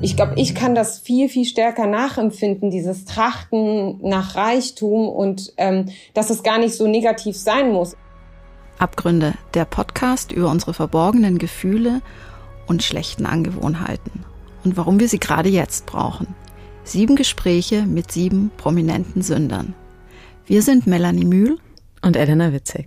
Ich glaube, ich kann das viel, viel stärker nachempfinden, dieses Trachten nach Reichtum und ähm, dass es gar nicht so negativ sein muss. Abgründe, der Podcast über unsere verborgenen Gefühle und schlechten Angewohnheiten und warum wir sie gerade jetzt brauchen. Sieben Gespräche mit sieben prominenten Sündern. Wir sind Melanie Mühl und Elena Witzek.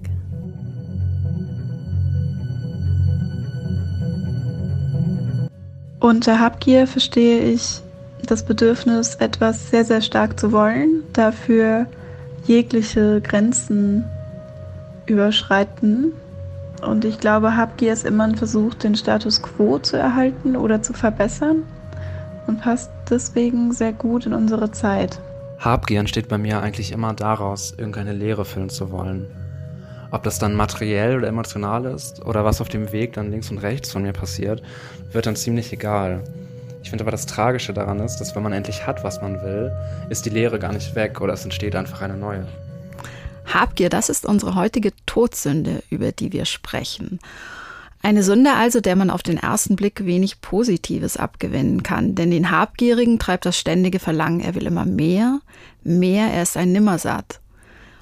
Unter Habgier verstehe ich das Bedürfnis, etwas sehr, sehr stark zu wollen, dafür jegliche Grenzen überschreiten. Und ich glaube, Habgier ist immer ein Versuch, den Status quo zu erhalten oder zu verbessern und passt deswegen sehr gut in unsere Zeit. Habgier entsteht bei mir eigentlich immer daraus, irgendeine Leere füllen zu wollen. Ob das dann materiell oder emotional ist oder was auf dem Weg dann links und rechts von mir passiert, wird dann ziemlich egal. Ich finde aber das Tragische daran ist, dass wenn man endlich hat, was man will, ist die Leere gar nicht weg oder es entsteht einfach eine neue. Habgier, das ist unsere heutige Todsünde, über die wir sprechen. Eine Sünde also, der man auf den ersten Blick wenig Positives abgewinnen kann. Denn den Habgierigen treibt das ständige Verlangen, er will immer mehr, mehr, er ist ein Nimmersatt.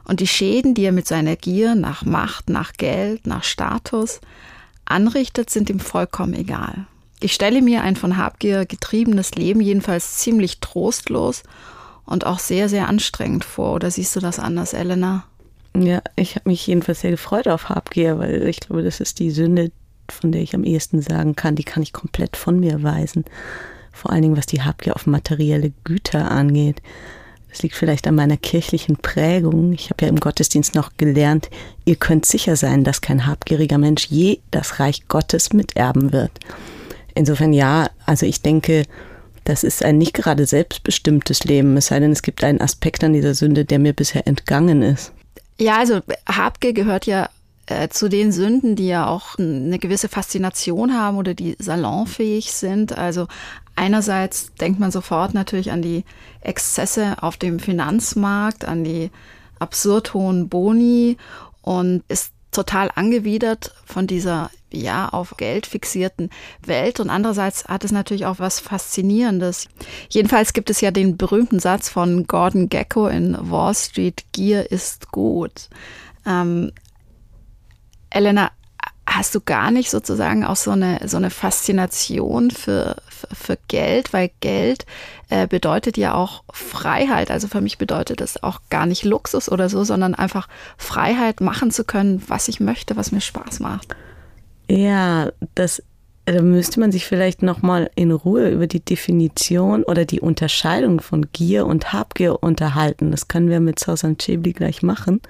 Und die Schäden, die er mit seiner Gier nach Macht, nach Geld, nach Status anrichtet, sind ihm vollkommen egal. Ich stelle mir ein von Habgier getriebenes Leben jedenfalls ziemlich trostlos und auch sehr, sehr anstrengend vor. Oder siehst du das anders, Elena? Ja, ich habe mich jedenfalls sehr gefreut auf Habgier, weil ich glaube, das ist die Sünde, von der ich am ehesten sagen kann, die kann ich komplett von mir weisen. Vor allen Dingen, was die Habgier auf materielle Güter angeht. Es liegt vielleicht an meiner kirchlichen Prägung. Ich habe ja im Gottesdienst noch gelernt, ihr könnt sicher sein, dass kein habgieriger Mensch je das Reich Gottes miterben wird. Insofern ja, also ich denke, das ist ein nicht gerade selbstbestimmtes Leben, es sei denn, es gibt einen Aspekt an dieser Sünde, der mir bisher entgangen ist. Ja, also Habgier gehört ja äh, zu den Sünden, die ja auch eine gewisse Faszination haben oder die salonfähig sind. Also einerseits denkt man sofort natürlich an die Exzesse auf dem Finanzmarkt, an die absurd hohen Boni und ist total angewidert von dieser ja auf Geld fixierten Welt und andererseits hat es natürlich auch was faszinierendes. Jedenfalls gibt es ja den berühmten Satz von Gordon Gecko in Wall Street: Gier ist gut. Ähm, Elena, hast du gar nicht sozusagen auch so eine so eine Faszination für für, Geld, weil Geld äh, bedeutet ja auch Freiheit. Also für mich bedeutet das auch gar nicht Luxus oder so, sondern einfach Freiheit machen zu können, was ich möchte, was mir Spaß macht. Ja, das da müsste man sich vielleicht noch mal in Ruhe über die Definition oder die Unterscheidung von Gier und Habgier unterhalten. Das können wir mit Sausan Chebli gleich machen.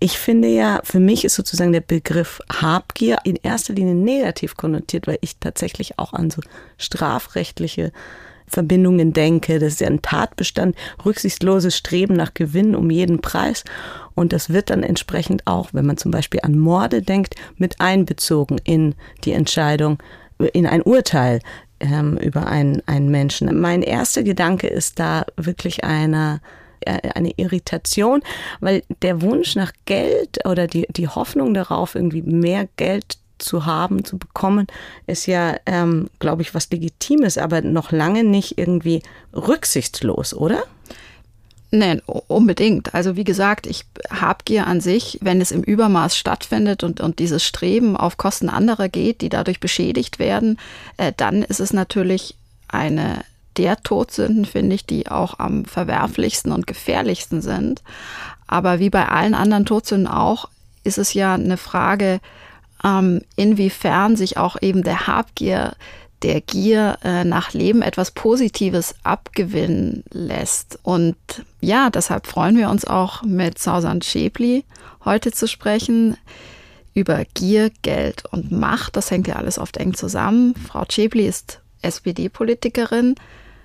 Ich finde ja, für mich ist sozusagen der Begriff Habgier in erster Linie negativ konnotiert, weil ich tatsächlich auch an so strafrechtliche Verbindungen denke. Das ist ja ein Tatbestand, rücksichtsloses Streben nach Gewinn um jeden Preis. Und das wird dann entsprechend auch, wenn man zum Beispiel an Morde denkt, mit einbezogen in die Entscheidung, in ein Urteil ähm, über einen, einen Menschen. Mein erster Gedanke ist da wirklich einer eine Irritation, weil der Wunsch nach Geld oder die, die Hoffnung darauf, irgendwie mehr Geld zu haben, zu bekommen, ist ja, ähm, glaube ich, was Legitimes, aber noch lange nicht irgendwie rücksichtslos, oder? Nein, unbedingt. Also wie gesagt, ich Habgier an sich, wenn es im Übermaß stattfindet und, und dieses Streben auf Kosten anderer geht, die dadurch beschädigt werden, äh, dann ist es natürlich eine der Todsünden, finde ich, die auch am verwerflichsten und gefährlichsten sind. Aber wie bei allen anderen Todsünden auch, ist es ja eine Frage, ähm, inwiefern sich auch eben der Habgier, der Gier äh, nach Leben etwas Positives abgewinnen lässt. Und ja, deshalb freuen wir uns auch mit Sausan Schäbli heute zu sprechen über Gier, Geld und Macht. Das hängt ja alles oft eng zusammen. Frau Schäbli ist SPD-Politikerin,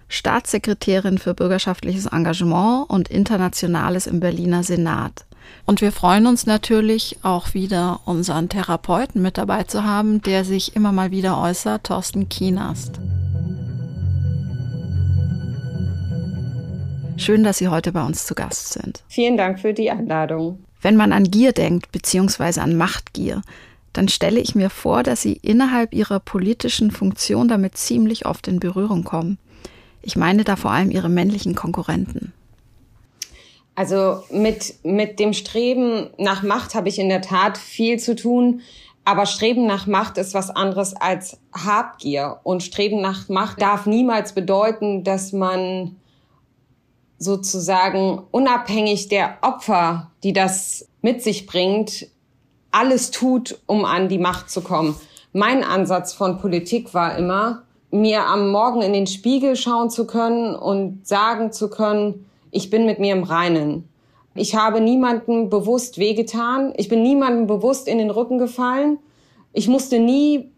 Staatssekretärin für bürgerschaftliches Engagement und Internationales im Berliner Senat. Und wir freuen uns natürlich auch wieder, unseren Therapeuten mit dabei zu haben, der sich immer mal wieder äußert, Thorsten Kienast. Schön, dass Sie heute bei uns zu Gast sind. Vielen Dank für die Einladung. Wenn man an Gier denkt, beziehungsweise an Machtgier, dann stelle ich mir vor, dass Sie innerhalb Ihrer politischen Funktion damit ziemlich oft in Berührung kommen. Ich meine da vor allem Ihre männlichen Konkurrenten. Also mit, mit dem Streben nach Macht habe ich in der Tat viel zu tun. Aber Streben nach Macht ist was anderes als Habgier. Und Streben nach Macht darf niemals bedeuten, dass man sozusagen unabhängig der Opfer, die das mit sich bringt, alles tut, um an die Macht zu kommen. Mein Ansatz von Politik war immer, mir am Morgen in den Spiegel schauen zu können und sagen zu können, ich bin mit mir im Reinen. Ich habe niemandem bewusst wehgetan. Ich bin niemandem bewusst in den Rücken gefallen. Ich musste nie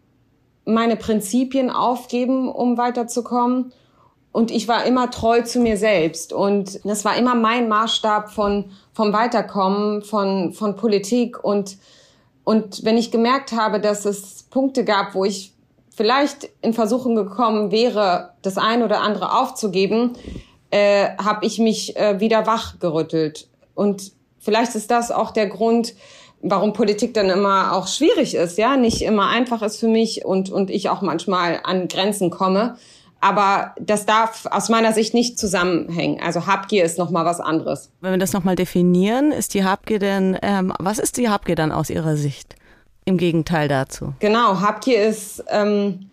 meine Prinzipien aufgeben, um weiterzukommen. Und ich war immer treu zu mir selbst. Und das war immer mein Maßstab von, vom Weiterkommen, von, von Politik. Und, und wenn ich gemerkt habe, dass es Punkte gab, wo ich vielleicht in Versuchung gekommen wäre, das eine oder andere aufzugeben, äh, habe ich mich äh, wieder wachgerüttelt. Und vielleicht ist das auch der Grund, warum Politik dann immer auch schwierig ist, ja, nicht immer einfach ist für mich und, und ich auch manchmal an Grenzen komme. Aber das darf aus meiner Sicht nicht zusammenhängen. Also Habgier ist nochmal was anderes. Wenn wir das nochmal definieren, ist die Habgier denn, ähm, was ist die Habgier dann aus Ihrer Sicht? Im Gegenteil dazu. Genau, Habgier ist ähm,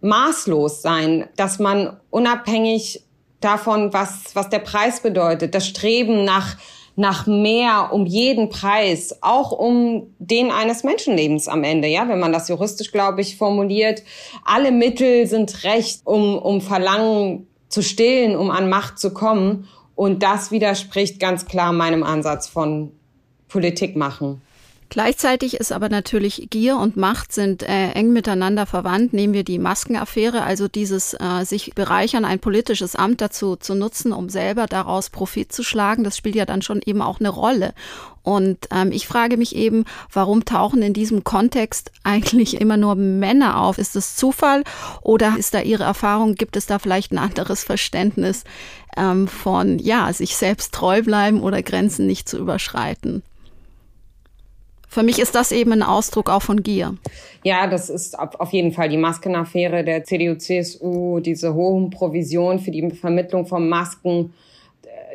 maßlos sein, dass man unabhängig davon, was, was der Preis bedeutet, das Streben nach, nach mehr um jeden Preis, auch um den eines Menschenlebens am Ende, ja, wenn man das juristisch, glaube ich, formuliert. Alle Mittel sind recht, um, um Verlangen zu stillen, um an Macht zu kommen. Und das widerspricht ganz klar meinem Ansatz von Politik machen. Gleichzeitig ist aber natürlich Gier und Macht sind äh, eng miteinander verwandt. Nehmen wir die Maskenaffäre, also dieses äh, sich bereichern, ein politisches Amt dazu zu nutzen, um selber daraus Profit zu schlagen. Das spielt ja dann schon eben auch eine Rolle. Und ähm, ich frage mich eben, warum tauchen in diesem Kontext eigentlich immer nur Männer auf? Ist es Zufall oder ist da Ihre Erfahrung? Gibt es da vielleicht ein anderes Verständnis ähm, von, ja, sich selbst treu bleiben oder Grenzen nicht zu überschreiten? Für mich ist das eben ein Ausdruck auch von Gier. Ja, das ist auf jeden Fall die Maskenaffäre der CDU-CSU, diese hohen Provisionen für die Vermittlung von Masken.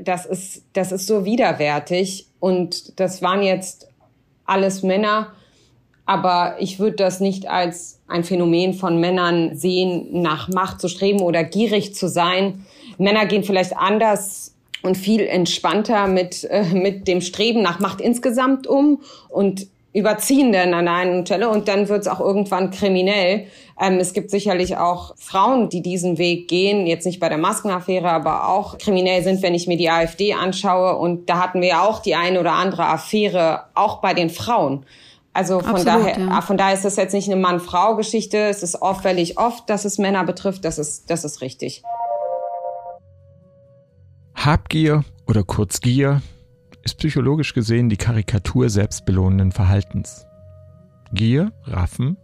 Das ist, das ist so widerwärtig. Und das waren jetzt alles Männer. Aber ich würde das nicht als ein Phänomen von Männern sehen, nach Macht zu streben oder gierig zu sein. Männer gehen vielleicht anders und viel entspannter mit, äh, mit dem Streben nach Macht insgesamt um und überziehen dann an einer Stelle und dann wird es auch irgendwann kriminell. Ähm, es gibt sicherlich auch Frauen, die diesen Weg gehen, jetzt nicht bei der Maskenaffäre, aber auch kriminell sind, wenn ich mir die AfD anschaue. Und da hatten wir ja auch die eine oder andere Affäre, auch bei den Frauen. Also von Absolut, daher, ja. von daher ist das jetzt nicht eine Mann-Frau-Geschichte. Es ist auffällig oft, dass es Männer betrifft. Das ist, das ist richtig. Habgier oder kurz Gier ist psychologisch gesehen die Karikatur selbstbelohnenden Verhaltens. Gier, Raffen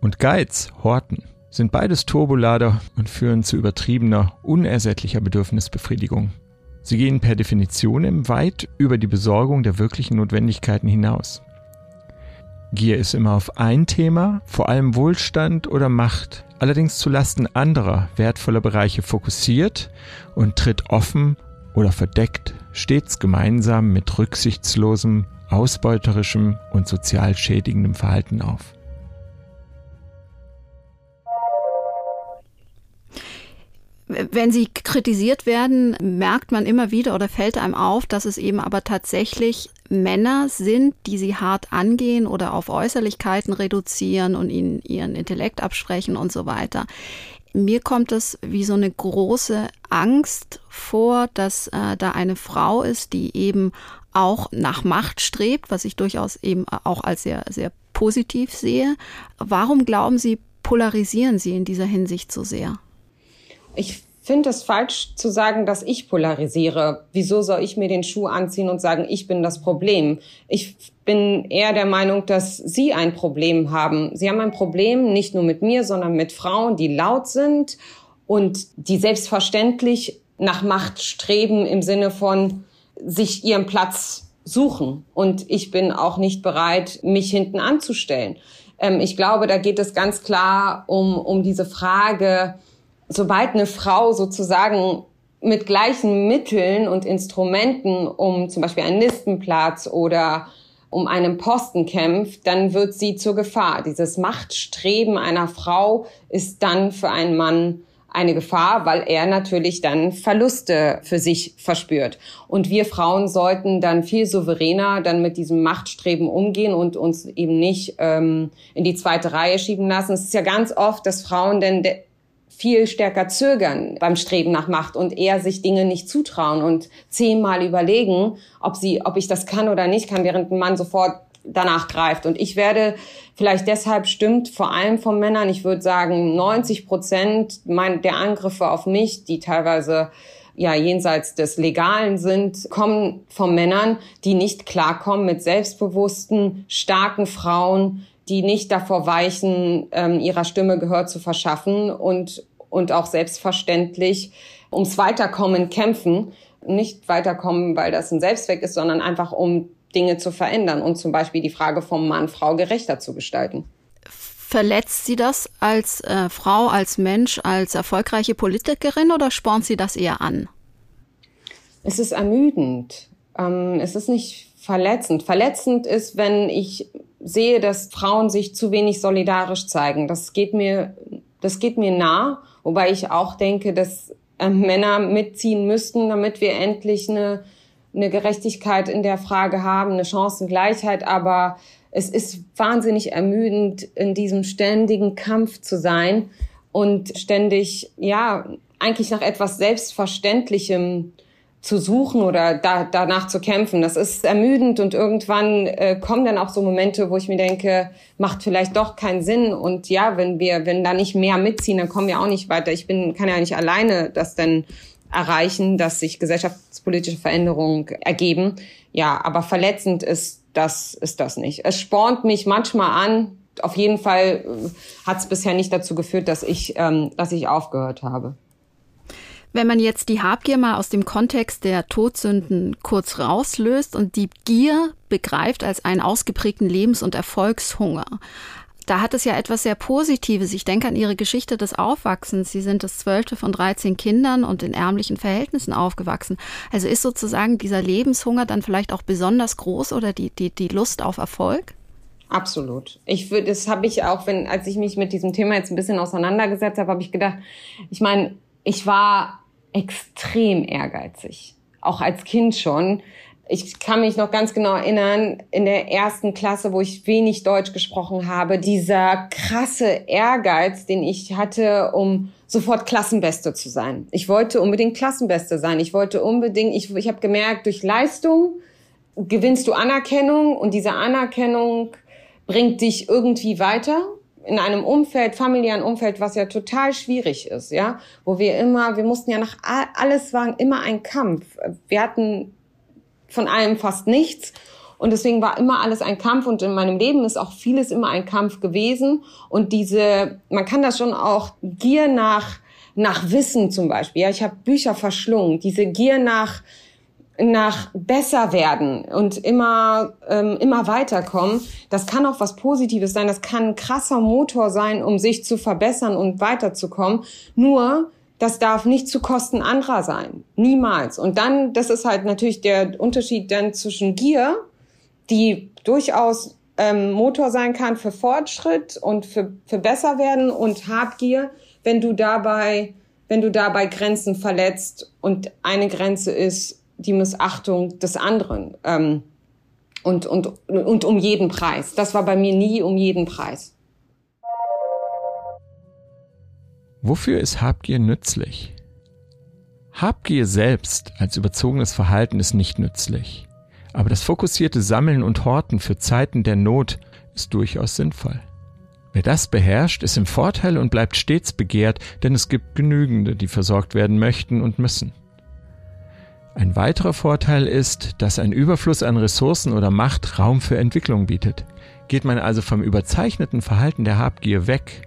und Geiz, Horten, sind beides Turbolader und führen zu übertriebener, unersättlicher Bedürfnisbefriedigung. Sie gehen per Definition weit über die Besorgung der wirklichen Notwendigkeiten hinaus. Gier ist immer auf ein Thema, vor allem Wohlstand oder Macht, allerdings zu Lasten anderer wertvoller Bereiche fokussiert und tritt offen oder verdeckt stets gemeinsam mit rücksichtslosem, ausbeuterischem und sozial schädigendem Verhalten auf. Wenn sie kritisiert werden, merkt man immer wieder oder fällt einem auf, dass es eben aber tatsächlich Männer sind, die sie hart angehen oder auf Äußerlichkeiten reduzieren und ihnen ihren Intellekt absprechen und so weiter mir kommt es wie so eine große Angst vor, dass äh, da eine Frau ist, die eben auch nach Macht strebt, was ich durchaus eben auch als sehr, sehr positiv sehe. Warum glauben Sie, polarisieren Sie in dieser Hinsicht so sehr? Ich finde es falsch zu sagen, dass ich polarisiere. Wieso soll ich mir den Schuh anziehen und sagen, ich bin das Problem? Ich bin eher der Meinung, dass Sie ein Problem haben. Sie haben ein Problem nicht nur mit mir, sondern mit Frauen, die laut sind und die selbstverständlich nach Macht streben im Sinne von sich ihren Platz suchen. Und ich bin auch nicht bereit, mich hinten anzustellen. Ähm, ich glaube, da geht es ganz klar um, um diese Frage, sobald eine Frau sozusagen mit gleichen Mitteln und Instrumenten um zum Beispiel einen Listenplatz oder um einen Posten kämpft, dann wird sie zur Gefahr. Dieses Machtstreben einer Frau ist dann für einen Mann eine Gefahr, weil er natürlich dann Verluste für sich verspürt. Und wir Frauen sollten dann viel souveräner dann mit diesem Machtstreben umgehen und uns eben nicht ähm, in die zweite Reihe schieben lassen. Es ist ja ganz oft, dass Frauen denn viel stärker zögern beim Streben nach Macht und eher sich Dinge nicht zutrauen und zehnmal überlegen, ob sie, ob ich das kann oder nicht kann, während ein Mann sofort danach greift. Und ich werde vielleicht deshalb stimmt, vor allem von Männern, ich würde sagen 90 Prozent der Angriffe auf mich, die teilweise ja jenseits des Legalen sind, kommen von Männern, die nicht klarkommen mit selbstbewussten, starken Frauen, die nicht davor weichen, ähm, ihrer Stimme Gehör zu verschaffen und, und auch selbstverständlich ums Weiterkommen kämpfen. Nicht weiterkommen, weil das ein Selbstzweck ist, sondern einfach um Dinge zu verändern und zum Beispiel die Frage vom Mann, Frau gerechter zu gestalten. Verletzt sie das als äh, Frau, als Mensch, als erfolgreiche Politikerin oder spornt sie das eher an? Es ist ermüdend. Ähm, es ist nicht verletzend. Verletzend ist, wenn ich sehe, dass Frauen sich zu wenig solidarisch zeigen. Das geht mir, das geht mir nah, wobei ich auch denke, dass äh, Männer mitziehen müssten, damit wir endlich eine eine Gerechtigkeit in der Frage haben, eine Chancengleichheit, aber es ist wahnsinnig ermüdend, in diesem ständigen Kampf zu sein und ständig, ja, eigentlich nach etwas Selbstverständlichem zu suchen oder da, danach zu kämpfen. Das ist ermüdend und irgendwann äh, kommen dann auch so Momente, wo ich mir denke, macht vielleicht doch keinen Sinn. Und ja, wenn wir, wenn da nicht mehr mitziehen, dann kommen wir auch nicht weiter. Ich bin, kann ja nicht alleine das denn erreichen, dass sich gesellschaftspolitische Veränderungen ergeben. Ja, aber verletzend ist das, ist das nicht. Es spornt mich manchmal an. Auf jeden Fall äh, hat es bisher nicht dazu geführt, dass ich, ähm, dass ich aufgehört habe. Wenn man jetzt die Habgier mal aus dem Kontext der Todsünden kurz rauslöst und die Gier begreift als einen ausgeprägten Lebens- und Erfolgshunger, da hat es ja etwas sehr Positives. Ich denke an Ihre Geschichte des Aufwachsens. Sie sind das zwölfte von 13 Kindern und in ärmlichen Verhältnissen aufgewachsen. Also ist sozusagen dieser Lebenshunger dann vielleicht auch besonders groß oder die, die, die Lust auf Erfolg? Absolut. Ich würde, das habe ich auch, wenn, als ich mich mit diesem Thema jetzt ein bisschen auseinandergesetzt habe, habe ich gedacht, ich meine, ich war extrem ehrgeizig. Auch als Kind schon ich kann mich noch ganz genau erinnern, in der ersten Klasse, wo ich wenig Deutsch gesprochen habe, dieser krasse Ehrgeiz, den ich hatte, um sofort Klassenbeste zu sein. Ich wollte unbedingt Klassenbeste sein. Ich wollte unbedingt, ich, ich habe gemerkt, durch Leistung gewinnst du Anerkennung und diese Anerkennung bringt dich irgendwie weiter in einem Umfeld, familiären Umfeld, was ja total schwierig ist, ja, wo wir immer, wir mussten ja nach alles war immer ein Kampf. Wir hatten von allem fast nichts. Und deswegen war immer alles ein Kampf und in meinem Leben ist auch vieles immer ein Kampf gewesen. Und diese, man kann das schon auch Gier nach, nach Wissen zum Beispiel. Ja, ich habe Bücher verschlungen. Diese Gier nach, nach besser werden und immer ähm, immer weiterkommen, das kann auch was Positives sein. Das kann ein krasser Motor sein, um sich zu verbessern und weiterzukommen. Nur das darf nicht zu Kosten anderer sein. Niemals. Und dann, das ist halt natürlich der Unterschied dann zwischen Gier, die durchaus ähm, Motor sein kann für Fortschritt und für, für besser werden und Habgier, wenn du dabei, wenn du dabei Grenzen verletzt und eine Grenze ist die Missachtung des anderen. Ähm, und, und, und um jeden Preis. Das war bei mir nie um jeden Preis. Wofür ist Habgier nützlich? Habgier selbst als überzogenes Verhalten ist nicht nützlich, aber das fokussierte Sammeln und Horten für Zeiten der Not ist durchaus sinnvoll. Wer das beherrscht, ist im Vorteil und bleibt stets begehrt, denn es gibt genügende, die versorgt werden möchten und müssen. Ein weiterer Vorteil ist, dass ein Überfluss an Ressourcen oder Macht Raum für Entwicklung bietet. Geht man also vom überzeichneten Verhalten der Habgier weg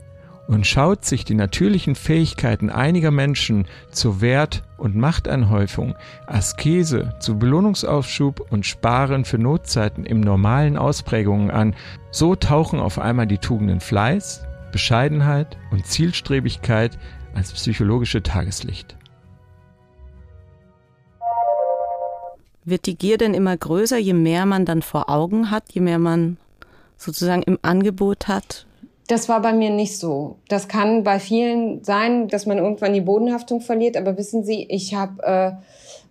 und schaut sich die natürlichen Fähigkeiten einiger Menschen zur Wert- und Machtanhäufung, Askese, zu Belohnungsaufschub und Sparen für Notzeiten im normalen Ausprägungen an, so tauchen auf einmal die Tugenden Fleiß, Bescheidenheit und Zielstrebigkeit als psychologische Tageslicht. Wird die Gier denn immer größer, je mehr man dann vor Augen hat, je mehr man sozusagen im Angebot hat? Das war bei mir nicht so. Das kann bei vielen sein, dass man irgendwann die Bodenhaftung verliert. Aber wissen Sie, ich habe äh,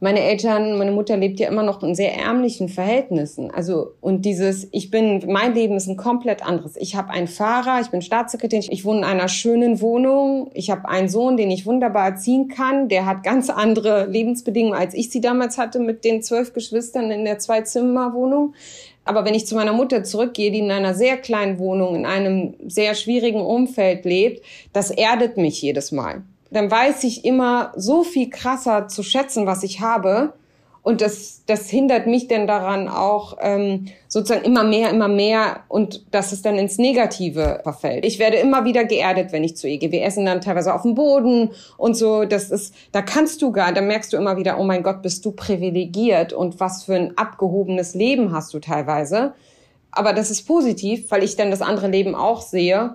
meine Eltern, meine Mutter lebt ja immer noch in sehr ärmlichen Verhältnissen. Also und dieses, ich bin, mein Leben ist ein komplett anderes. Ich habe einen Fahrer, ich bin Staatssekretär, ich wohne in einer schönen Wohnung. Ich habe einen Sohn, den ich wunderbar erziehen kann. Der hat ganz andere Lebensbedingungen, als ich sie damals hatte mit den zwölf Geschwistern in der Zwei-Zimmer-Wohnung. Aber wenn ich zu meiner Mutter zurückgehe, die in einer sehr kleinen Wohnung, in einem sehr schwierigen Umfeld lebt, das erdet mich jedes Mal. Dann weiß ich immer so viel krasser zu schätzen, was ich habe, und das, das hindert mich denn daran auch ähm, sozusagen immer mehr, immer mehr und dass es dann ins Negative verfällt. Ich werde immer wieder geerdet, wenn ich zu ihr gehe. Wir essen dann teilweise auf dem Boden und so. Das ist, da kannst du gar, da merkst du immer wieder, oh mein Gott, bist du privilegiert und was für ein abgehobenes Leben hast du teilweise. Aber das ist positiv, weil ich dann das andere Leben auch sehe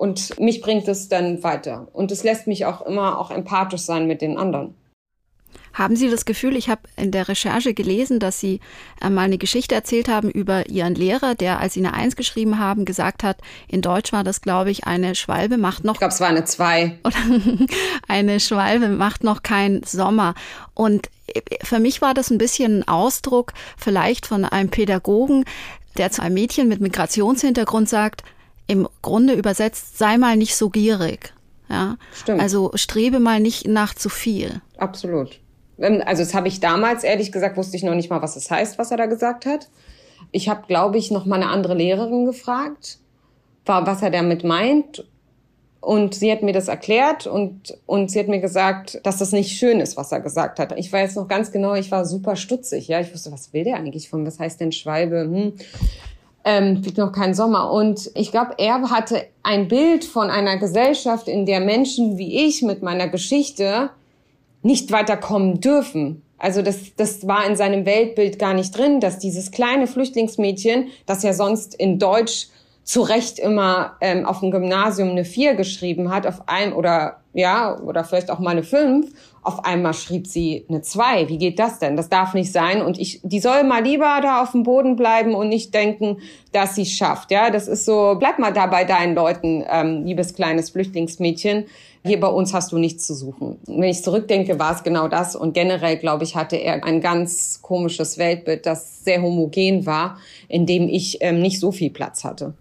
und mich bringt es dann weiter. Und es lässt mich auch immer auch empathisch sein mit den anderen. Haben Sie das Gefühl, ich habe in der Recherche gelesen, dass Sie äh, mal eine Geschichte erzählt haben über Ihren Lehrer, der, als Sie eine Eins geschrieben haben, gesagt hat, in Deutsch war das, glaube ich, eine Schwalbe macht noch. Ich glaube, es war eine Zwei. Oder eine Schwalbe macht noch kein Sommer. Und äh, für mich war das ein bisschen ein Ausdruck vielleicht von einem Pädagogen, der zu einem Mädchen mit Migrationshintergrund sagt, im Grunde übersetzt, sei mal nicht so gierig. Ja, Stimmt. Also strebe mal nicht nach zu viel. Absolut. Ähm, also das habe ich damals, ehrlich gesagt, wusste ich noch nicht mal, was es das heißt, was er da gesagt hat. Ich habe, glaube ich, noch mal eine andere Lehrerin gefragt, was er damit meint. Und sie hat mir das erklärt und, und sie hat mir gesagt, dass das nicht schön ist, was er gesagt hat. Ich weiß noch ganz genau, ich war super stutzig. Ja, ich wusste, was will der eigentlich von, was heißt denn Schwalbe? Hm. Ähm, noch kein Sommer. Und ich glaube, er hatte ein Bild von einer Gesellschaft, in der Menschen wie ich mit meiner Geschichte nicht weiterkommen dürfen. Also das, das war in seinem Weltbild gar nicht drin, dass dieses kleine Flüchtlingsmädchen, das ja sonst in Deutsch zu Recht immer ähm, auf dem Gymnasium eine Vier geschrieben hat, auf einem oder ja oder vielleicht auch mal eine Fünf, auf einmal schrieb sie eine Zwei. Wie geht das denn? Das darf nicht sein. Und ich, die soll mal lieber da auf dem Boden bleiben und nicht denken, dass sie schafft. Ja, das ist so. Bleib mal da bei deinen Leuten, ähm, liebes kleines Flüchtlingsmädchen hier bei uns hast du nichts zu suchen. Wenn ich zurückdenke, war es genau das. Und generell, glaube ich, hatte er ein ganz komisches Weltbild, das sehr homogen war, in dem ich ähm, nicht so viel Platz hatte.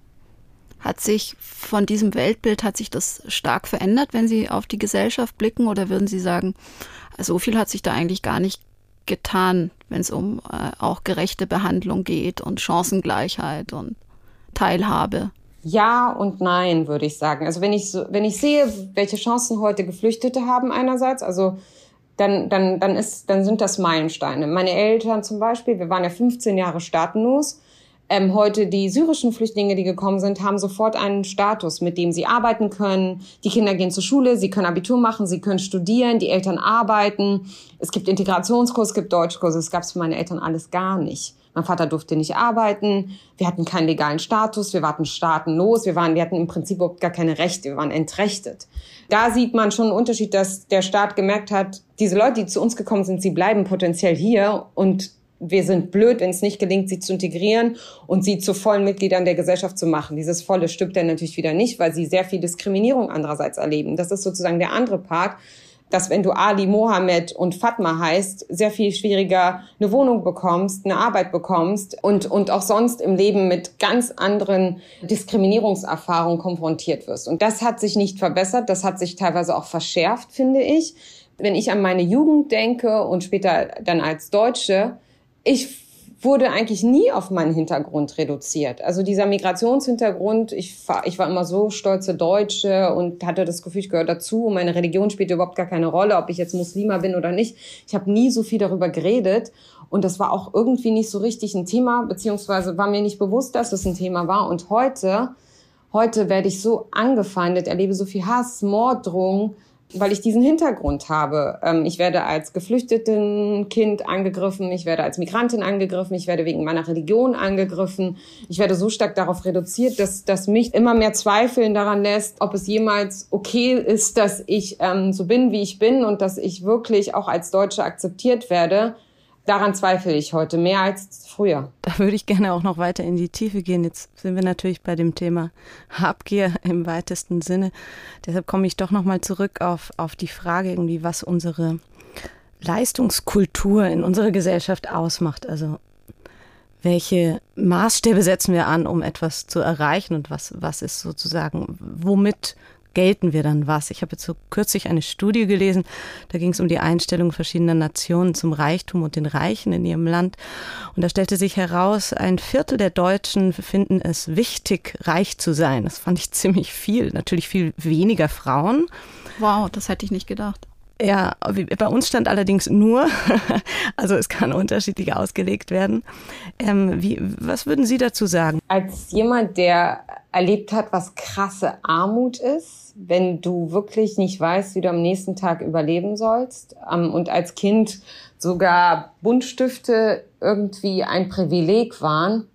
Hat sich von diesem Weltbild, hat sich das stark verändert, wenn Sie auf die Gesellschaft blicken? Oder würden Sie sagen, so viel hat sich da eigentlich gar nicht getan, wenn es um äh, auch gerechte Behandlung geht und Chancengleichheit und Teilhabe? Ja und nein, würde ich sagen. Also wenn ich so, wenn ich sehe, welche Chancen heute Geflüchtete haben einerseits, also dann, dann, dann ist, dann sind das Meilensteine. Meine Eltern zum Beispiel, wir waren ja 15 Jahre staatenlos. Ähm, heute die syrischen Flüchtlinge, die gekommen sind, haben sofort einen Status, mit dem sie arbeiten können. Die Kinder gehen zur Schule, sie können Abitur machen, sie können studieren, die Eltern arbeiten. Es gibt Integrationskurs, es gibt Deutschkurse. Das gab es für meine Eltern alles gar nicht. Mein Vater durfte nicht arbeiten. Wir hatten keinen legalen Status. Wir waren staatenlos. Wir waren, wir hatten im Prinzip überhaupt gar keine Rechte. Wir waren entrechtet. Da sieht man schon einen Unterschied, dass der Staat gemerkt hat, diese Leute, die zu uns gekommen sind, sie bleiben potenziell hier und wir sind blöd, wenn es nicht gelingt, sie zu integrieren und sie zu vollen Mitgliedern der Gesellschaft zu machen. Dieses volle stimmt dann natürlich wieder nicht, weil sie sehr viel Diskriminierung andererseits erleben. Das ist sozusagen der andere Part dass wenn du Ali, Mohammed und Fatma heißt, sehr viel schwieriger eine Wohnung bekommst, eine Arbeit bekommst und, und auch sonst im Leben mit ganz anderen Diskriminierungserfahrungen konfrontiert wirst. Und das hat sich nicht verbessert, das hat sich teilweise auch verschärft, finde ich. Wenn ich an meine Jugend denke und später dann als Deutsche, ich wurde eigentlich nie auf meinen Hintergrund reduziert. Also dieser Migrationshintergrund, ich war, ich war immer so stolze Deutsche und hatte das Gefühl, ich gehöre dazu. Meine Religion spielt überhaupt gar keine Rolle, ob ich jetzt Muslima bin oder nicht. Ich habe nie so viel darüber geredet und das war auch irgendwie nicht so richtig ein Thema, beziehungsweise war mir nicht bewusst, dass es ein Thema war. Und heute Heute werde ich so angefeindet, erlebe so viel Hass, Morddrohungen, weil ich diesen Hintergrund habe. Ähm, ich werde als Geflüchtetenkind angegriffen, ich werde als Migrantin angegriffen, ich werde wegen meiner Religion angegriffen. Ich werde so stark darauf reduziert, dass, dass mich immer mehr zweifeln daran lässt, ob es jemals okay ist, dass ich ähm, so bin, wie ich bin und dass ich wirklich auch als Deutsche akzeptiert werde. Daran zweifle ich heute mehr als früher. Da würde ich gerne auch noch weiter in die Tiefe gehen. Jetzt sind wir natürlich bei dem Thema Habgier im weitesten Sinne. Deshalb komme ich doch noch mal zurück auf, auf die Frage irgendwie, was unsere Leistungskultur in unserer Gesellschaft ausmacht. Also welche Maßstäbe setzen wir an, um etwas zu erreichen und was, was ist sozusagen, womit gelten wir dann was? Ich habe jetzt so kürzlich eine Studie gelesen, da ging es um die Einstellung verschiedener Nationen zum Reichtum und den Reichen in ihrem Land. Und da stellte sich heraus, ein Viertel der Deutschen finden es wichtig, reich zu sein. Das fand ich ziemlich viel. Natürlich viel weniger Frauen. Wow, das hätte ich nicht gedacht. Ja, bei uns stand allerdings nur, also es kann unterschiedlich ausgelegt werden. Ähm, wie, was würden Sie dazu sagen? Als jemand, der erlebt hat, was krasse Armut ist, wenn du wirklich nicht weißt, wie du am nächsten Tag überleben sollst ähm, und als Kind sogar Buntstifte irgendwie ein Privileg waren,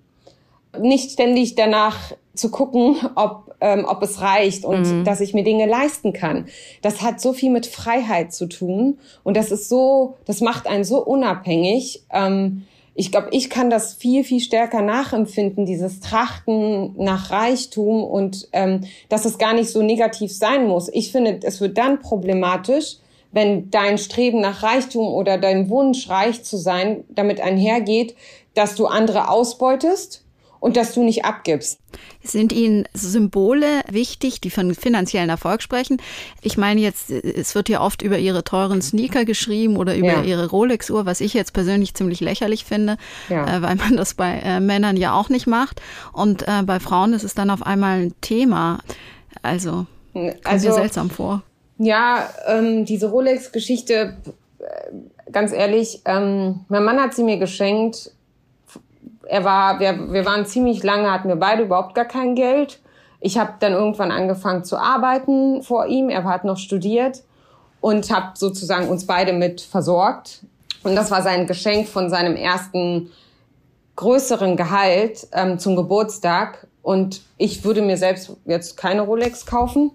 nicht ständig danach zu gucken, ob, ähm, ob es reicht und mhm. dass ich mir Dinge leisten kann. Das hat so viel mit Freiheit zu tun und das ist so, das macht einen so unabhängig. Ähm, ich glaube, ich kann das viel, viel stärker nachempfinden, dieses Trachten nach Reichtum und ähm, dass es gar nicht so negativ sein muss. Ich finde, es wird dann problematisch, wenn dein Streben nach Reichtum oder dein Wunsch, reich zu sein, damit einhergeht, dass du andere ausbeutest und dass du nicht abgibst. Sind Ihnen Symbole wichtig, die von finanziellen Erfolg sprechen? Ich meine jetzt, es wird ja oft über Ihre teuren Sneaker geschrieben oder über ja. Ihre Rolex-Uhr, was ich jetzt persönlich ziemlich lächerlich finde, ja. äh, weil man das bei äh, Männern ja auch nicht macht. Und äh, bei Frauen ist es dann auf einmal ein Thema. Also, kommt also, mir seltsam vor. Ja, ähm, diese Rolex-Geschichte, äh, ganz ehrlich, ähm, mein Mann hat sie mir geschenkt er war, wir, wir waren ziemlich lange, hatten wir beide überhaupt gar kein Geld. Ich habe dann irgendwann angefangen zu arbeiten vor ihm. Er hat noch studiert und habe sozusagen uns beide mit versorgt. Und das war sein Geschenk von seinem ersten größeren Gehalt ähm, zum Geburtstag. Und ich würde mir selbst jetzt keine Rolex kaufen.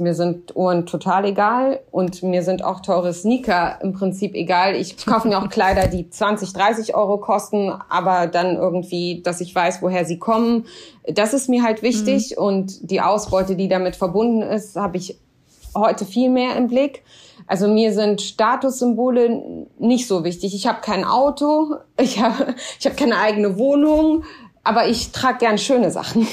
Mir sind Uhren total egal und mir sind auch teure Sneaker im Prinzip egal. Ich kaufe mir auch Kleider, die 20, 30 Euro kosten, aber dann irgendwie, dass ich weiß, woher sie kommen. Das ist mir halt wichtig mhm. und die Ausbeute, die damit verbunden ist, habe ich heute viel mehr im Blick. Also mir sind Statussymbole nicht so wichtig. Ich habe kein Auto, ich habe ich hab keine eigene Wohnung, aber ich trage gern schöne Sachen.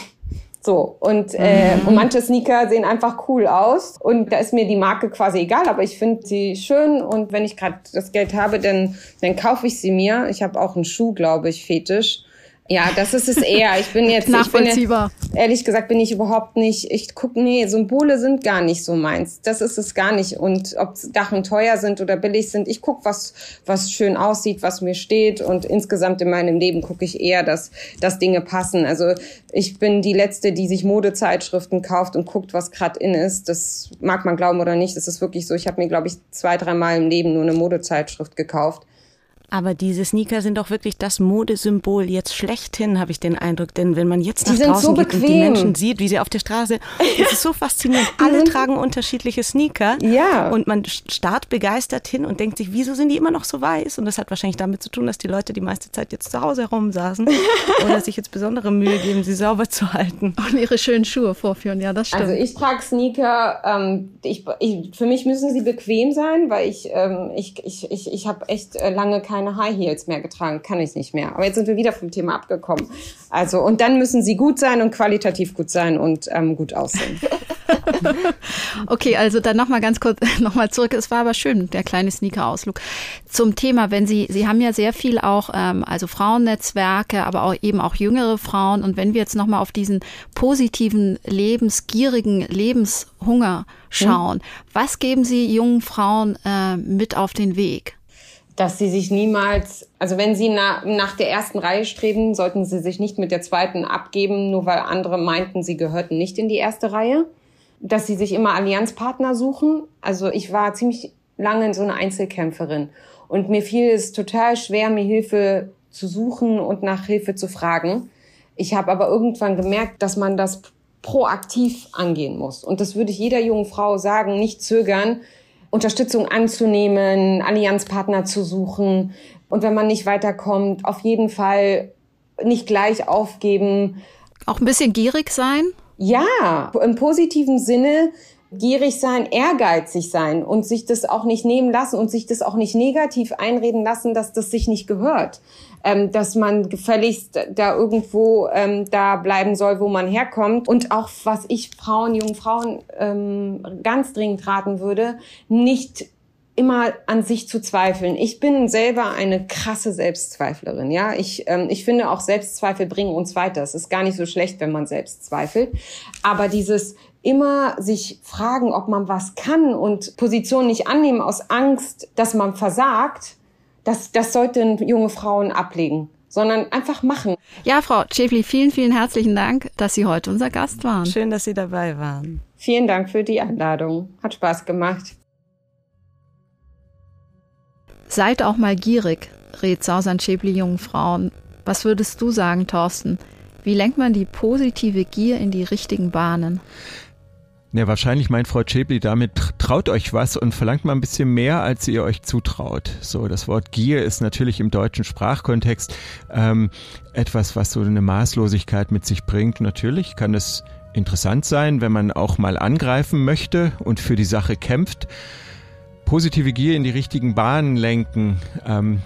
So, und, äh, mhm. und manche Sneaker sehen einfach cool aus. Und da ist mir die Marke quasi egal, aber ich finde sie schön. Und wenn ich gerade das Geld habe, dann, dann kaufe ich sie mir. Ich habe auch einen Schuh, glaube ich, Fetisch. Ja, das ist es eher. Ich bin jetzt nachvollziehbar. Ich bin ehrlich gesagt bin ich überhaupt nicht. Ich guck, nee, Symbole sind gar nicht so meins. Das ist es gar nicht. Und ob Dachen teuer sind oder billig sind, ich guck, was was schön aussieht, was mir steht. Und insgesamt in meinem Leben gucke ich eher, dass dass Dinge passen. Also ich bin die letzte, die sich Modezeitschriften kauft und guckt, was gerade in ist. Das mag man glauben oder nicht. Das ist wirklich so. Ich habe mir, glaube ich, zwei, dreimal im Leben nur eine Modezeitschrift gekauft. Aber diese Sneaker sind doch wirklich das Modesymbol jetzt schlechthin, habe ich den Eindruck. Denn wenn man jetzt nach draußen so geht und die Menschen sieht, wie sie auf der Straße, es ist so faszinierend. Alle tragen unterschiedliche Sneaker. Ja. Und man starrt begeistert hin und denkt sich, wieso sind die immer noch so weiß? Und das hat wahrscheinlich damit zu tun, dass die Leute die meiste Zeit jetzt zu Hause herumsaßen oder sich jetzt besondere Mühe geben, sie sauber zu halten. Und ihre schönen Schuhe vorführen, ja, das stimmt. Also ich trage Sneaker, ähm, ich, ich, für mich müssen sie bequem sein, weil ich, ähm, ich, ich, ich, ich habe echt äh, lange keine keine High Heels mehr getragen, kann ich nicht mehr. Aber jetzt sind wir wieder vom Thema abgekommen. Also und dann müssen sie gut sein und qualitativ gut sein und ähm, gut aussehen. okay, also dann nochmal ganz kurz nochmal zurück. Es war aber schön, der kleine Sneaker-Ausflug. Zum Thema, wenn Sie, Sie haben ja sehr viel auch, ähm, also Frauennetzwerke, aber auch eben auch jüngere Frauen. Und wenn wir jetzt nochmal auf diesen positiven, lebensgierigen Lebenshunger schauen, hm. was geben Sie jungen Frauen äh, mit auf den Weg? Dass sie sich niemals, also wenn sie na, nach der ersten Reihe streben, sollten sie sich nicht mit der zweiten abgeben, nur weil andere meinten, sie gehörten nicht in die erste Reihe. Dass sie sich immer Allianzpartner suchen. Also ich war ziemlich lange so eine Einzelkämpferin und mir fiel es total schwer, mir Hilfe zu suchen und nach Hilfe zu fragen. Ich habe aber irgendwann gemerkt, dass man das proaktiv angehen muss. Und das würde ich jeder jungen Frau sagen, nicht zögern, Unterstützung anzunehmen, Allianzpartner zu suchen. Und wenn man nicht weiterkommt, auf jeden Fall nicht gleich aufgeben. Auch ein bisschen gierig sein? Ja, im positiven Sinne gierig sein, ehrgeizig sein und sich das auch nicht nehmen lassen und sich das auch nicht negativ einreden lassen, dass das sich nicht gehört. Ähm, dass man gefälligst da irgendwo ähm, da bleiben soll, wo man herkommt. Und auch was ich Frauen, jungen Frauen ähm, ganz dringend raten würde, nicht immer an sich zu zweifeln. Ich bin selber eine krasse Selbstzweiflerin. Ja, ich ähm, ich finde auch Selbstzweifel bringen uns weiter. Es ist gar nicht so schlecht, wenn man selbst zweifelt. Aber dieses immer sich fragen, ob man was kann und Positionen nicht annehmen aus Angst, dass man versagt, das, das sollten junge Frauen ablegen sondern einfach machen. Ja, Frau Schäfli, vielen, vielen herzlichen Dank, dass Sie heute unser Gast waren. Schön, dass Sie dabei waren. Vielen Dank für die Einladung. Hat Spaß gemacht. Seid auch mal gierig, rät Sausan Schäbli jungen Frauen. Was würdest du sagen, Thorsten? Wie lenkt man die positive Gier in die richtigen Bahnen? Ja, wahrscheinlich meint Frau Schäbli damit, traut euch was und verlangt mal ein bisschen mehr, als ihr euch zutraut. So, das Wort Gier ist natürlich im deutschen Sprachkontext ähm, etwas, was so eine Maßlosigkeit mit sich bringt. Natürlich kann es interessant sein, wenn man auch mal angreifen möchte und für die Sache kämpft positive Gier in die richtigen Bahnen lenken. Ähm,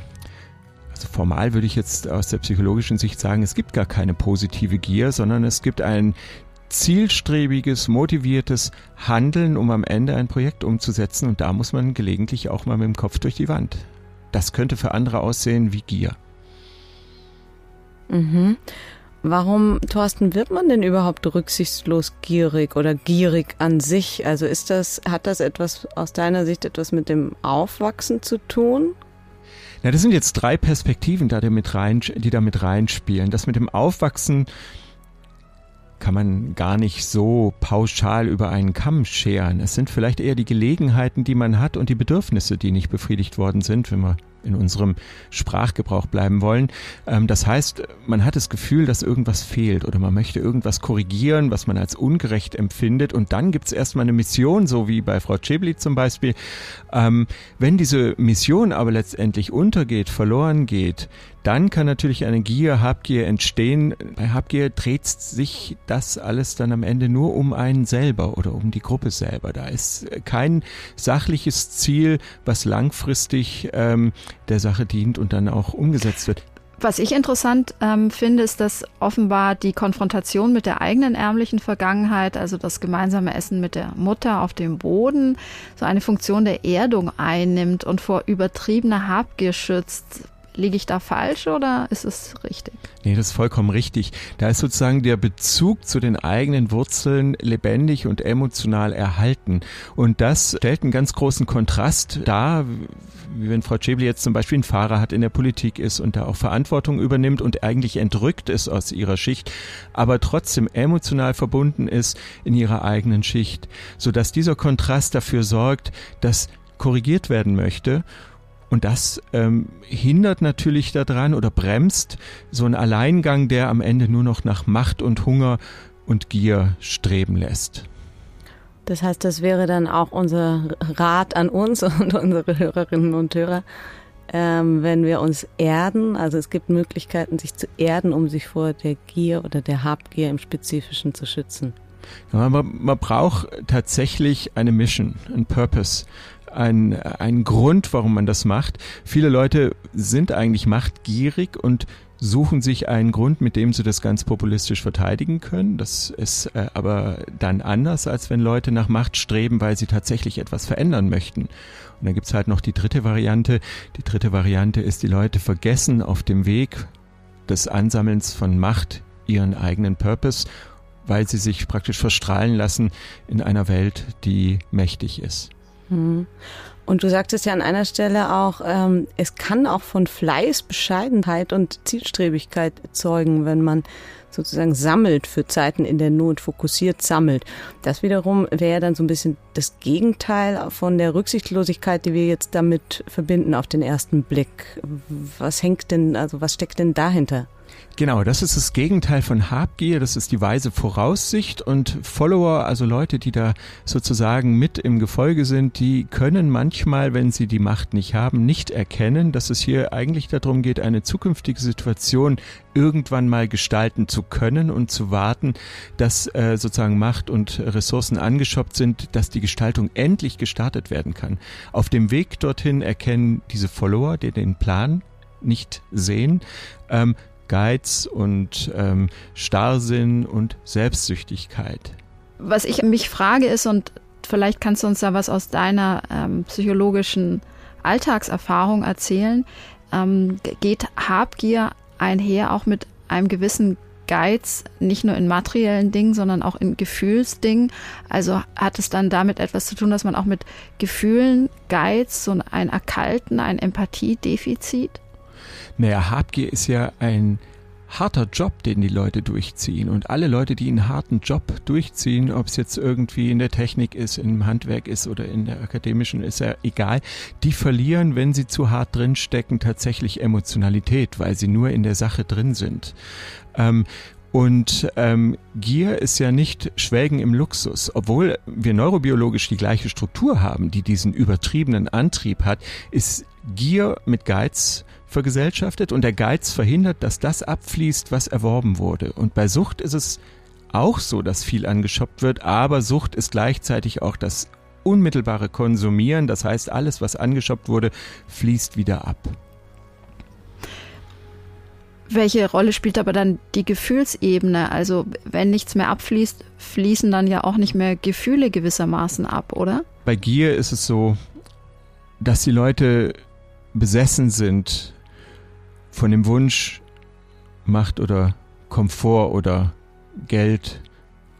also formal würde ich jetzt aus der psychologischen Sicht sagen, es gibt gar keine positive Gier, sondern es gibt ein zielstrebiges, motiviertes Handeln, um am Ende ein Projekt umzusetzen. Und da muss man gelegentlich auch mal mit dem Kopf durch die Wand. Das könnte für andere aussehen wie Gier. Mhm. Warum, Thorsten, wird man denn überhaupt rücksichtslos gierig oder gierig an sich? Also ist das, hat das etwas aus deiner Sicht etwas mit dem Aufwachsen zu tun? Na, das sind jetzt drei Perspektiven, die da mit rein, die da mit reinspielen. Das mit dem Aufwachsen kann man gar nicht so pauschal über einen Kamm scheren. Es sind vielleicht eher die Gelegenheiten, die man hat und die Bedürfnisse, die nicht befriedigt worden sind, wenn wir in unserem Sprachgebrauch bleiben wollen. Ähm, das heißt, man hat das Gefühl, dass irgendwas fehlt oder man möchte irgendwas korrigieren, was man als ungerecht empfindet. Und dann gibt es erstmal eine Mission, so wie bei Frau Chebli zum Beispiel. Ähm, wenn diese Mission aber letztendlich untergeht, verloren geht, dann kann natürlich eine Gier, Habgier entstehen. Bei Habgier dreht sich das alles dann am Ende nur um einen selber oder um die Gruppe selber. Da ist kein sachliches Ziel, was langfristig ähm, der Sache dient und dann auch umgesetzt wird. Was ich interessant ähm, finde, ist, dass offenbar die Konfrontation mit der eigenen ärmlichen Vergangenheit, also das gemeinsame Essen mit der Mutter auf dem Boden, so eine Funktion der Erdung einnimmt und vor übertriebener Habgier schützt. Liege ich da falsch oder ist es richtig? Nee, das ist vollkommen richtig. Da ist sozusagen der Bezug zu den eigenen Wurzeln lebendig und emotional erhalten. Und das stellt einen ganz großen Kontrast dar, wie wenn Frau Schäble jetzt zum Beispiel einen Fahrer hat, in der Politik ist und da auch Verantwortung übernimmt und eigentlich entrückt ist aus ihrer Schicht, aber trotzdem emotional verbunden ist in ihrer eigenen Schicht, sodass dieser Kontrast dafür sorgt, dass korrigiert werden möchte und das ähm, hindert natürlich daran oder bremst so einen Alleingang, der am Ende nur noch nach Macht und Hunger und Gier streben lässt. Das heißt, das wäre dann auch unser Rat an uns und unsere Hörerinnen und Hörer, ähm, wenn wir uns erden. Also es gibt Möglichkeiten, sich zu erden, um sich vor der Gier oder der Habgier im Spezifischen zu schützen. Ja, man, man braucht tatsächlich eine Mission, ein Purpose ein, ein Grund, warum man das macht. Viele Leute sind eigentlich machtgierig und suchen sich einen Grund, mit dem sie das ganz populistisch verteidigen können. Das ist äh, aber dann anders, als wenn Leute nach Macht streben, weil sie tatsächlich etwas verändern möchten. Und dann gibt's halt noch die dritte Variante. Die dritte Variante ist, die Leute vergessen auf dem Weg des Ansammelns von Macht ihren eigenen Purpose, weil sie sich praktisch verstrahlen lassen in einer Welt, die mächtig ist. Und Und du sagtest ja an einer Stelle auch, ähm, es kann auch von Fleiß, Bescheidenheit und Zielstrebigkeit zeugen, wenn man sozusagen sammelt für Zeiten in der Not, fokussiert sammelt. Das wiederum wäre dann so ein bisschen das Gegenteil von der Rücksichtslosigkeit, die wir jetzt damit verbinden auf den ersten Blick. Was hängt denn, also was steckt denn dahinter? Genau, das ist das Gegenteil von Habgier, das ist die weise Voraussicht und Follower, also Leute, die da sozusagen mit im Gefolge sind, die können manchmal, wenn sie die Macht nicht haben, nicht erkennen, dass es hier eigentlich darum geht, eine zukünftige Situation irgendwann mal gestalten zu können und zu warten, dass äh, sozusagen Macht und Ressourcen angeschoppt sind, dass die Gestaltung endlich gestartet werden kann. Auf dem Weg dorthin erkennen diese Follower, die den Plan nicht sehen, ähm, Geiz und ähm, Starrsinn und Selbstsüchtigkeit. Was ich mich frage ist, und vielleicht kannst du uns da was aus deiner ähm, psychologischen Alltagserfahrung erzählen, ähm, geht Habgier einher auch mit einem gewissen Geiz, nicht nur in materiellen Dingen, sondern auch in Gefühlsdingen. Also hat es dann damit etwas zu tun, dass man auch mit Gefühlen, Geiz, so ein Erkalten, ein Empathiedefizit naja, Habgier ist ja ein harter Job, den die Leute durchziehen. Und alle Leute, die einen harten Job durchziehen, ob es jetzt irgendwie in der Technik ist, im Handwerk ist oder in der akademischen, ist ja egal, die verlieren, wenn sie zu hart drinstecken, tatsächlich Emotionalität, weil sie nur in der Sache drin sind. Ähm, und ähm, Gier ist ja nicht Schwelgen im Luxus. Obwohl wir neurobiologisch die gleiche Struktur haben, die diesen übertriebenen Antrieb hat, ist Gier mit Geiz vergesellschaftet und der Geiz verhindert, dass das abfließt, was erworben wurde. Und bei Sucht ist es auch so, dass viel angeschoppt wird, aber Sucht ist gleichzeitig auch das unmittelbare Konsumieren, das heißt, alles, was angeschoppt wurde, fließt wieder ab. Welche Rolle spielt aber dann die Gefühlsebene? Also wenn nichts mehr abfließt, fließen dann ja auch nicht mehr Gefühle gewissermaßen ab, oder? Bei Gier ist es so, dass die Leute besessen sind von dem Wunsch, Macht oder Komfort oder Geld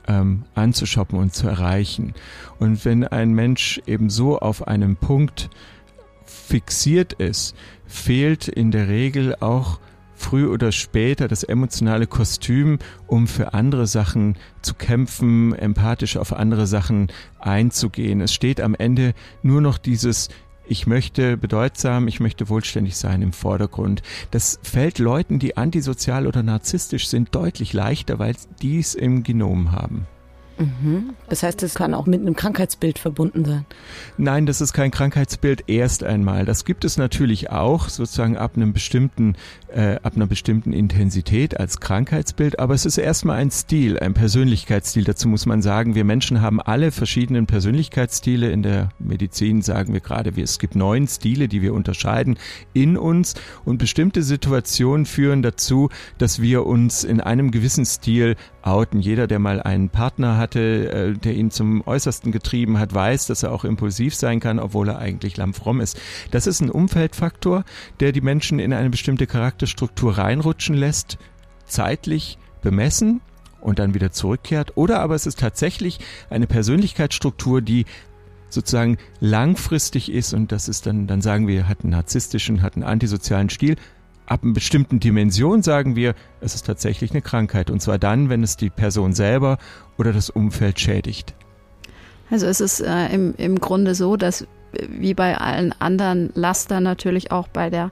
ähm, anzuschoppen und zu erreichen. Und wenn ein Mensch eben so auf einem Punkt fixiert ist, fehlt in der Regel auch früh oder später das emotionale Kostüm, um für andere Sachen zu kämpfen, empathisch auf andere Sachen einzugehen. Es steht am Ende nur noch dieses ich möchte bedeutsam, ich möchte wohlständig sein im Vordergrund. Das fällt Leuten, die antisozial oder narzisstisch sind, deutlich leichter, weil die es im Genom haben. Mhm. Das heißt, es kann auch mit einem Krankheitsbild verbunden sein. Nein, das ist kein Krankheitsbild erst einmal. Das gibt es natürlich auch sozusagen ab einem bestimmten, äh, ab einer bestimmten Intensität als Krankheitsbild, aber es ist erstmal ein Stil, ein Persönlichkeitsstil. Dazu muss man sagen, wir Menschen haben alle verschiedenen Persönlichkeitsstile. In der Medizin sagen wir gerade, es gibt neun Stile, die wir unterscheiden in uns und bestimmte Situationen führen dazu, dass wir uns in einem gewissen Stil outen. Jeder, der mal einen Partner hatte, äh, der ihn zum Äußersten getrieben hat, weiß, dass er auch impulsiv sein kann, obwohl er eigentlich lammfromm ist. Das ist ein Umfeldfaktor, der die Menschen in eine bestimmte Charakterstruktur reinrutschen lässt, zeitlich bemessen und dann wieder zurückkehrt. Oder aber es ist tatsächlich eine Persönlichkeitsstruktur, die sozusagen langfristig ist und das ist dann, dann sagen wir, hat einen narzisstischen, hat einen antisozialen Stil, ab einer bestimmten Dimension sagen wir, es ist tatsächlich eine Krankheit. Und zwar dann, wenn es die Person selber oder das Umfeld schädigt. Also es ist äh, im, im Grunde so, dass wie bei allen anderen Lastern natürlich auch bei der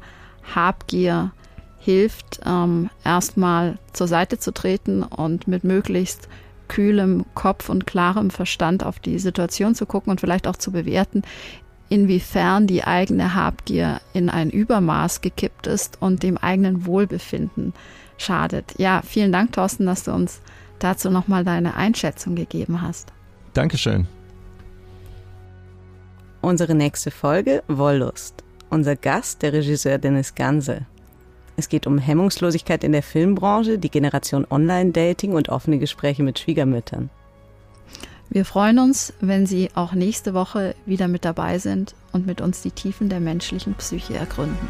Habgier hilft, ähm, erstmal zur Seite zu treten und mit möglichst kühlem Kopf und klarem Verstand auf die Situation zu gucken und vielleicht auch zu bewerten, inwiefern die eigene Habgier in ein Übermaß gekippt ist und dem eigenen Wohlbefinden schadet. Ja, vielen Dank, Thorsten, dass du uns dazu nochmal deine Einschätzung gegeben hast. Dankeschön. Unsere nächste Folge Wollust. Unser Gast, der Regisseur Dennis Ganse. Es geht um Hemmungslosigkeit in der Filmbranche, die Generation Online-Dating und offene Gespräche mit Schwiegermüttern. Wir freuen uns, wenn Sie auch nächste Woche wieder mit dabei sind und mit uns die Tiefen der menschlichen Psyche ergründen.